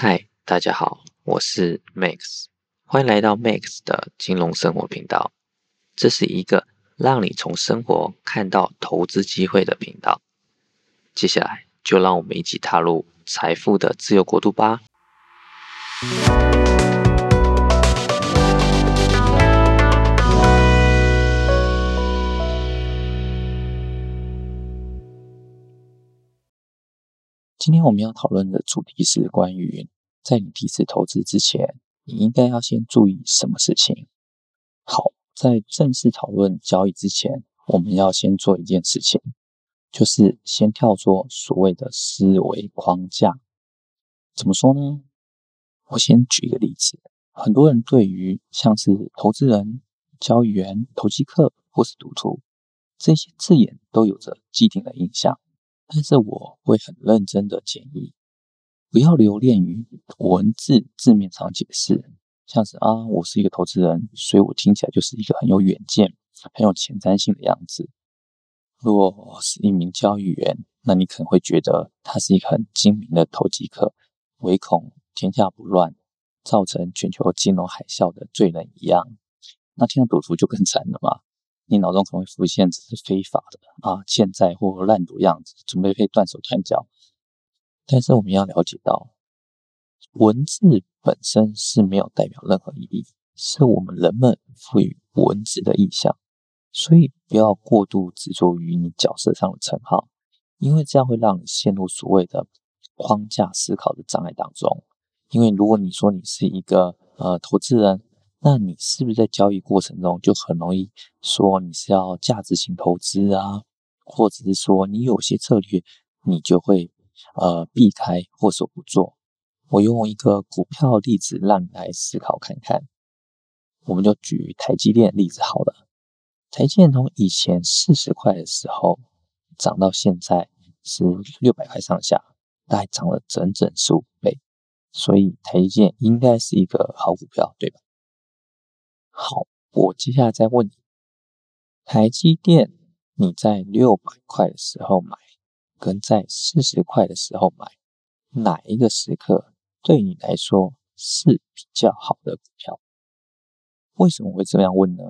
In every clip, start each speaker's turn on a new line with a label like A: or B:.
A: 嗨，大家好，我是 Max，欢迎来到 Max 的金融生活频道。这是一个让你从生活看到投资机会的频道。接下来，就让我们一起踏入财富的自由国度吧。今天我们要讨论的主题是关于在你第一次投资之前，你应该要先注意什么事情。好，在正式讨论交易之前，我们要先做一件事情，就是先跳出所谓的思维框架。怎么说呢？我先举一个例子，很多人对于像是投资人、交易员、投机客或是赌徒这些字眼都有着既定的印象。但是我会很认真的建议，不要留恋于文字字面上解释，像是啊，我是一个投资人，所以我听起来就是一个很有远见、很有前瞻性的样子。如果是一名交易员，那你可能会觉得他是一个很精明的投机客，唯恐天下不乱，造成全球金融海啸的罪人一样。那听到赌徒就更惨了嘛。你脑中可能会浮现这是非法的啊，欠债或烂赌样子，准备可以断手断脚。但是我们要了解到，文字本身是没有代表任何意义，是我们人们赋予文字的意象。所以不要过度执着于你角色上的称号，因为这样会让你陷入所谓的框架思考的障碍当中。因为如果你说你是一个呃投资人，那你是不是在交易过程中就很容易说你是要价值型投资啊，或者是说你有些策略你就会呃避开或者不做？我用一个股票例子让你来思考看看。我们就举台积电例子好了。台积电从以前四十块的时候涨到现在是六百块上下，大概涨了整整十五倍，所以台积电应该是一个好股票，对吧？好，我接下来再问你，台积电你在六百块的时候买，跟在四十块的时候买，哪一个时刻对你来说是比较好的股票？为什么会这样问呢？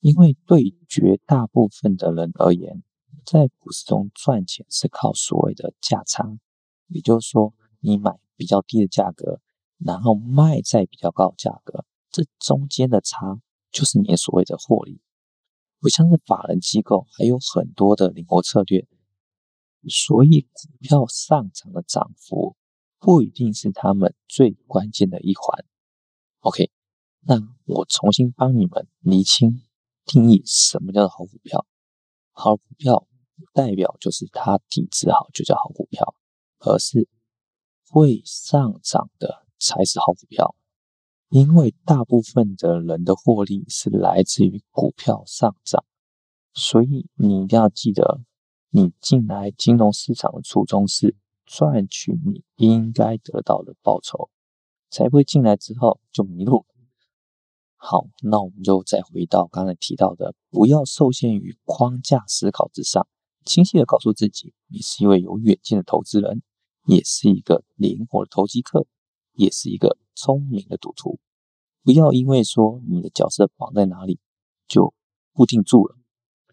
A: 因为对绝大部分的人而言，在股市中赚钱是靠所谓的价差，也就是说，你买比较低的价格，然后卖在比较高的价格。这中间的差就是你所谓的获利，不像是法人机构还有很多的灵活策略，所以股票上涨的涨幅不一定是他们最关键的一环。OK，那我重新帮你们厘清定义什么叫做好股票。好股票不代表就是它体质好就叫好股票，而是会上涨的才是好股票。因为大部分的人的获利是来自于股票上涨，所以你一定要记得，你进来金融市场的初衷是赚取你应该得到的报酬，才不会进来之后就迷路。好，那我们就再回到刚才提到的，不要受限于框架思考之上，清晰的告诉自己，你是一位有远见的投资人，也是一个灵活的投机客，也是一个聪明的赌徒。不要因为说你的角色绑在哪里就固定住了，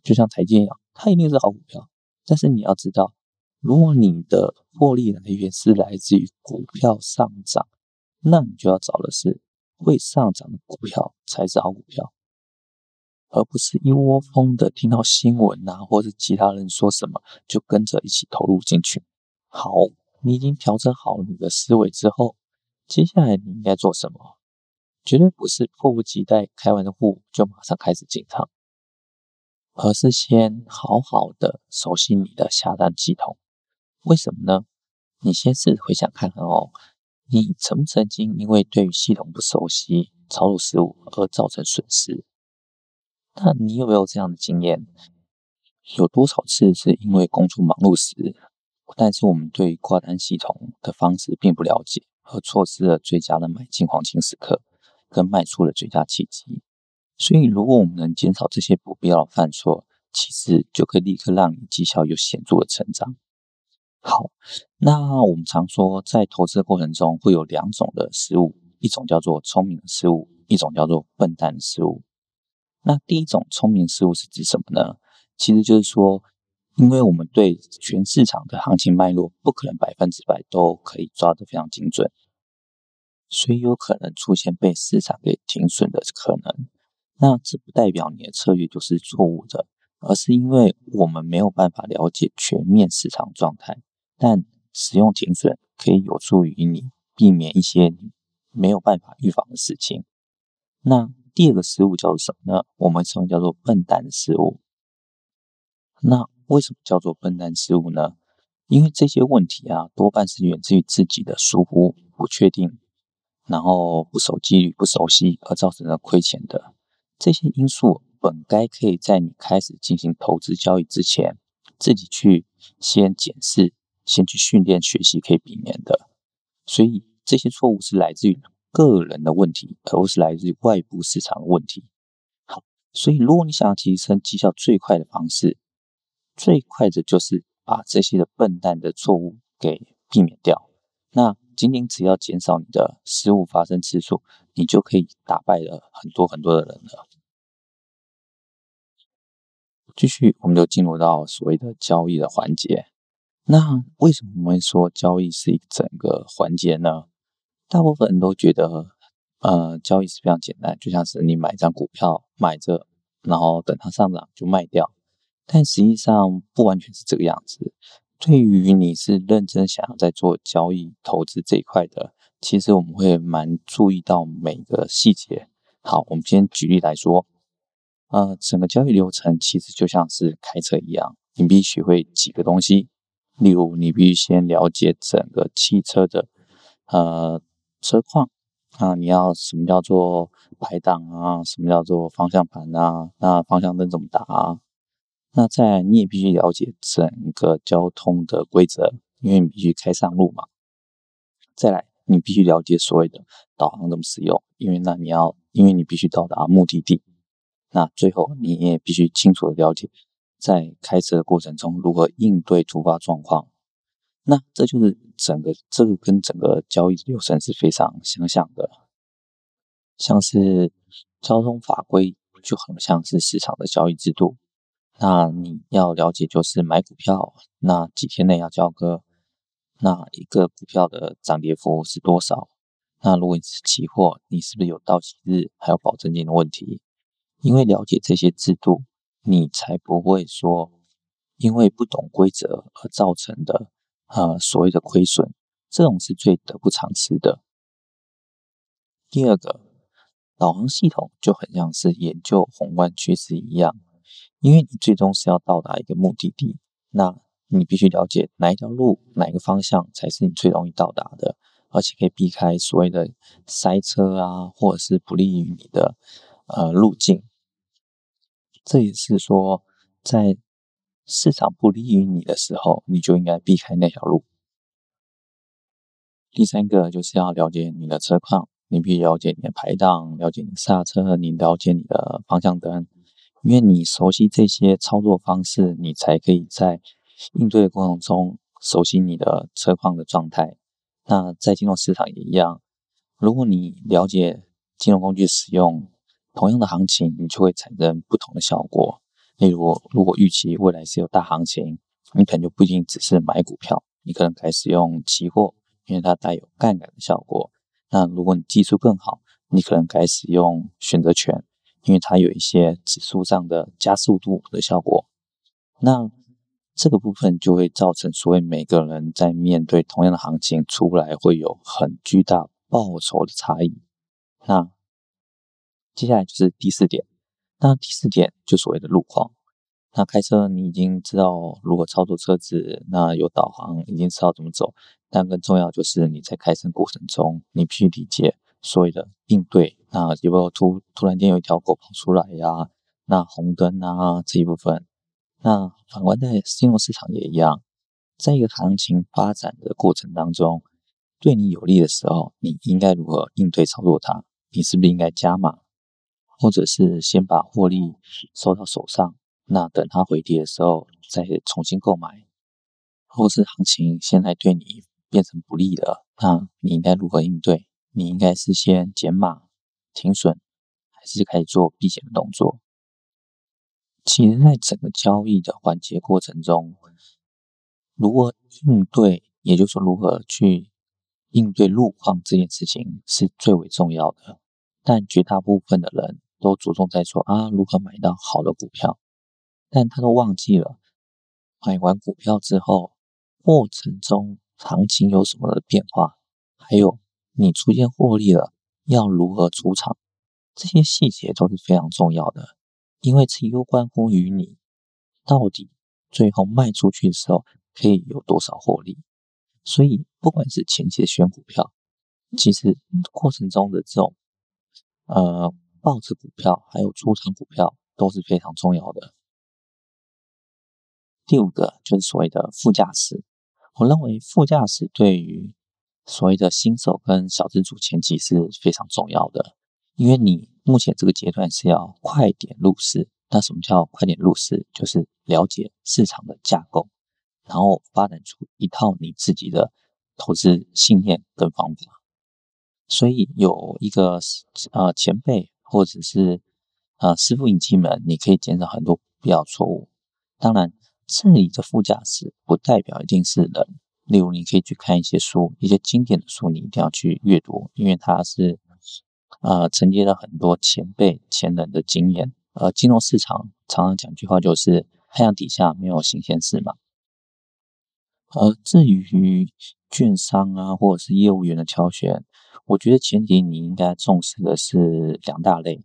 A: 就像台积一样，它一定是好股票。但是你要知道，如果你的获利来源是来自于股票上涨，那你就要找的是会上涨的股票才是好股票，而不是一窝蜂的听到新闻啊，或者其他人说什么就跟着一起投入进去。好，你已经调整好你的思维之后，接下来你应该做什么？绝对不是迫不及待开完的户就马上开始进场，而是先好好的熟悉你的下单系统。为什么呢？你先试回想看看哦，你曾不曾经因为对于系统不熟悉、操作失误而造成损失？那你有没有这样的经验？有多少次是因为工作忙碌时，但是我们对于挂单系统的方式并不了解，而错失了最佳的买进黄金时刻？跟卖出的最佳契机，所以如果我们能减少这些不必要的犯错，其实就可以立刻让你绩效有显著的成长。好，那我们常说在投资的过程中会有两种的失误，一种叫做聪明的失误，一种叫做笨蛋的失误。那第一种聪明失误是指什么呢？其实就是说，因为我们对全市场的行情脉络不可能百分之百都可以抓得非常精准，所以有可能出现被市场给停损的可能。那这不代表你的策略就是错误的，而是因为我们没有办法了解全面市场状态。但使用停损可以有助于你避免一些没有办法预防的事情。那第二个失误叫做什么呢？我们称为叫做笨蛋失误。那为什么叫做笨蛋失误呢？因为这些问题啊，多半是源自于自己的疏忽、不确定，然后不守纪律、不熟悉而造成的亏钱的。这些因素本该可以在你开始进行投资交易之前，自己去先检视、先去训练学习，可以避免的。所以这些错误是来自于个人的问题，而不是来自于外部市场的问题。好，所以如果你想要提升绩效最快的方式，最快的就是把这些的笨蛋的错误给避免掉。那仅仅只要减少你的失误发生次数，你就可以打败了很多很多的人了。继续，我们就进入到所谓的交易的环节。那为什么我们说交易是一整个环节呢？大部分人都觉得，呃，交易是非常简单，就像是你买一张股票，买着，然后等它上涨就卖掉。但实际上不完全是这个样子。对于你是认真想要在做交易投资这一块的，其实我们会蛮注意到每个细节。好，我们先举例来说，呃，整个交易流程其实就像是开车一样，你必须学会几个东西。例如，你必须先了解整个汽车的呃车况啊，你要什么叫做排档啊，什么叫做方向盘啊，那方向灯怎么打啊？那再来，你也必须了解整个交通的规则，因为你必须开上路嘛。再来，你必须了解所谓的导航怎么使用，因为那你要，因为你必须到达目的地。那最后，你也必须清楚的了解，在开车的过程中如何应对突发状况。那这就是整个这个跟整个交易流程是非常相像的，像是交通法规就很像是市场的交易制度。那你要了解，就是买股票，那几天内要交割，那一个股票的涨跌幅是多少？那如果你是期货，你是不是有到期日还有保证金的问题？因为了解这些制度，你才不会说因为不懂规则而造成的呃所谓的亏损，这种是最得不偿失的。第二个，导航系统就很像是研究宏观趋势一样。因为你最终是要到达一个目的地，那你必须了解哪一条路、哪一个方向才是你最容易到达的，而且可以避开所谓的塞车啊，或者是不利于你的呃路径。这也是说，在市场不利于你的时候，你就应该避开那条路。第三个就是要了解你的车况，你必须了解你的排档，了解你的刹车，你了解你的方向灯。因为你熟悉这些操作方式，你才可以在应对的过程中熟悉你的车况的状态。那在金融市场也一样，如果你了解金融工具使用，同样的行情，你就会产生不同的效果。例如，如果预期未来是有大行情，你可能就不一定只是买股票，你可能开始用期货，因为它带有杠杆的效果。那如果你技术更好，你可能开始用选择权。因为它有一些指数上的加速度的效果，那这个部分就会造成所谓每个人在面对同样的行情出来会有很巨大报酬的差异。那接下来就是第四点，那第四点就所谓的路况。那开车你已经知道如何操作车子，那有导航已经知道怎么走，但更重要就是你在开车过程中，你必须理解。所谓的应对，那有没有突突然间有一条狗跑出来呀、那红灯啊这一部分，那反观在金融市场也一样，在一个行情发展的过程当中，对你有利的时候，你应该如何应对操作它？你是不是应该加码，或者是先把获利收到手上？那等它回跌的时候再重新购买？或是行情现在对你变成不利了，那你应该如何应对？你应该是先减码、停损，还是开始做避险的动作？其实，在整个交易的环节过程中，如何应对，也就是说如何去应对路况这件事情是最为重要的。但绝大部分的人都着重在说啊，如何买到好的股票，但他都忘记了买完股票之后，过程中行情有什么的变化，还有你出现获利了，要如何出场，这些细节都是非常重要的。因为这又关乎于你到底最后卖出去的时候可以有多少获利，所以不管是前期的选股票，其实过程中的这种呃抱着股票还有出场股票都是非常重要的。第五个就是所谓的副驾驶，我认为副驾驶对于所谓的新手跟小资主前期是非常重要的，因为你。目前这个阶段是要快点入市。那什么叫快点入市？就是了解市场的架构，然后发展出一套你自己的投资信念跟方法。所以有一个呃前辈或者是呃师傅引进门，你可以减少很多必要错误。当然，这里的副驾驶不代表一定是人。例如，你可以去看一些书，一些经典的书，你一定要去阅读，因为它是。呃，承接了很多前辈前人的经验。呃，金融市场常常讲句话，就是太阳底下没有新鲜事嘛。而至于券商啊，或者是业务员的挑选，我觉得前提你应该重视的是两大类，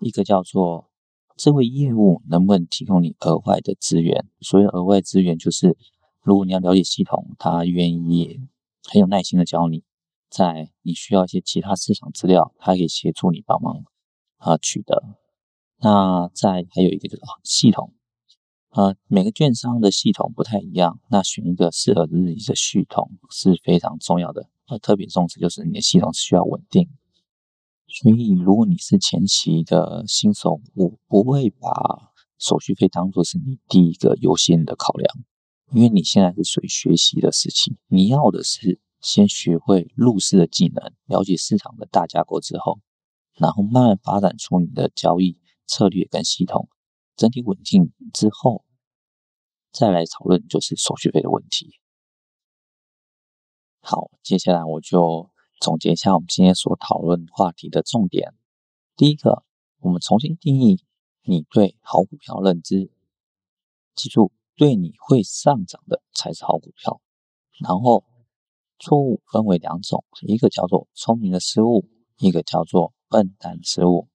A: 一个叫做这位业务能不能提供你额外的资源。所谓额外资源，就是如果你要了解系统，他愿意很有耐心的教你。在你需要一些其他市场资料，他可以协助你帮忙啊取得。那再还有一个就是系统，啊，每个券商的系统不太一样，那选一个适合自己的系统是非常重要的。呃，特别重视就是你的系统需要稳定。所以如果你是前期的新手，我不会把手续费当做是你第一个优先的考量，因为你现在是属于学习的时期，你要的是。先学会入市的技能，了解市场的大架构之后，然后慢慢发展出你的交易策略跟系统，整体稳定之后，再来讨论就是手续费的问题。好，接下来我就总结一下我们今天所讨论话题的重点。第一个，我们重新定义你对好股票认知，记住，对你会上涨的才是好股票，然后。错误分为两种，一个叫做聪明的失误，一个叫做笨蛋的失误。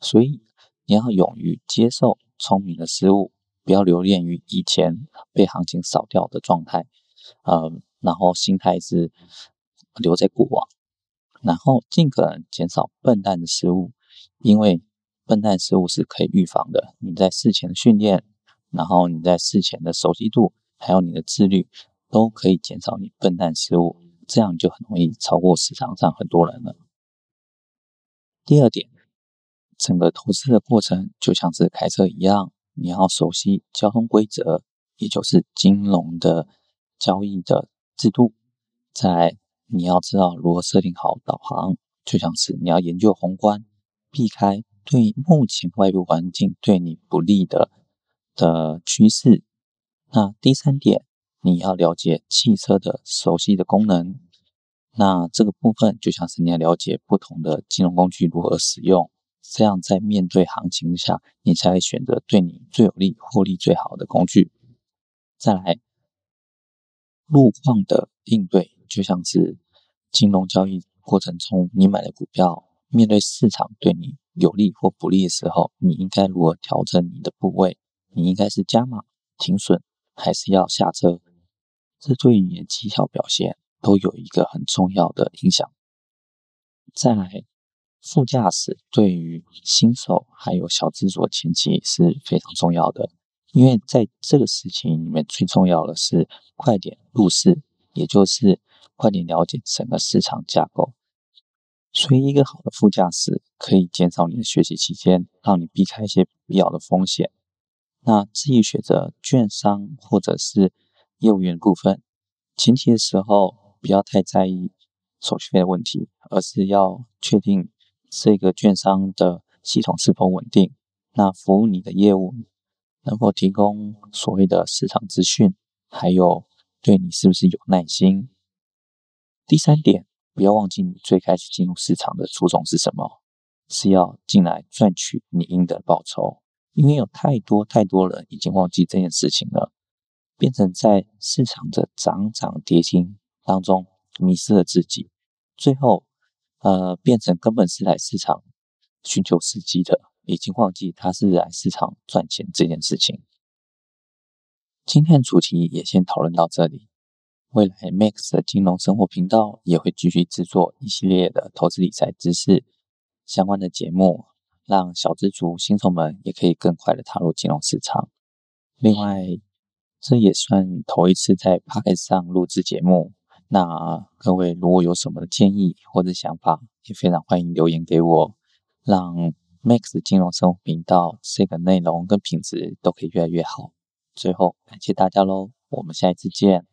A: 所以你要勇于接受聪明的失误，不要留恋于以前被行情扫掉的状态，呃，然后心态是留在过往，然后尽可能减少笨蛋的失误，因为笨蛋失误是可以预防的。你在事前训练，然后你在事前的熟悉度，还有你的自律。都可以减少你笨蛋失误，这样就很容易超过市场上很多人了。第二点，整个投资的过程就像是开车一样，你要熟悉交通规则，也就是金融的交易的制度。在，你要知道如何设定好导航，就像是你要研究宏观，避开对目前外部环境对你不利的的趋势。那第三点。你要了解汽车的熟悉的功能，那这个部分就像是你要了解不同的金融工具如何使用，这样在面对行情下，你才会选择对你最有利、获利最好的工具。再来，路况的应对就像是金融交易过程中，你买的股票面对市场对你有利或不利的时候，你应该如何调整你的部位？你应该是加码、停损，还是要下车？这对你的绩效表现都有一个很重要的影响。再来，副驾驶对于新手还有小资族前期是非常重要的，因为在这个事情里面最重要的是快点入市，也就是快点了解整个市场架构。所以，一个好的副驾驶可以减少你的学习期间，让你避开一些必要的风险。那至于选择券商或者是业务员部分，前期的时候不要太在意手续费的问题，而是要确定这个券商的系统是否稳定，那服务你的业务能否提供所谓的市场资讯，还有对你是不是有耐心。第三点，不要忘记你最开始进入市场的初衷是什么，是要进来赚取你应得的报酬。因为有太多太多人已经忘记这件事情了，变成在市场的涨涨跌跌当中迷失了自己，最后呃变成根本是来市场寻求时机的，已经忘记他是来市场赚钱这件事情。今天的主题也先讨论到这里，未来 Max 的金融生活频道也会继续制作一系列的投资理财知识相关的节目。让小资族、新手们也可以更快的踏入金融市场。另外，这也算头一次在 p o c k e t 上录制节目。那各位如果有什么建议或者想法，也非常欢迎留言给我，让 Max 金融生活频道这个内容跟品质都可以越来越好。最后，感谢大家喽，我们下一次见。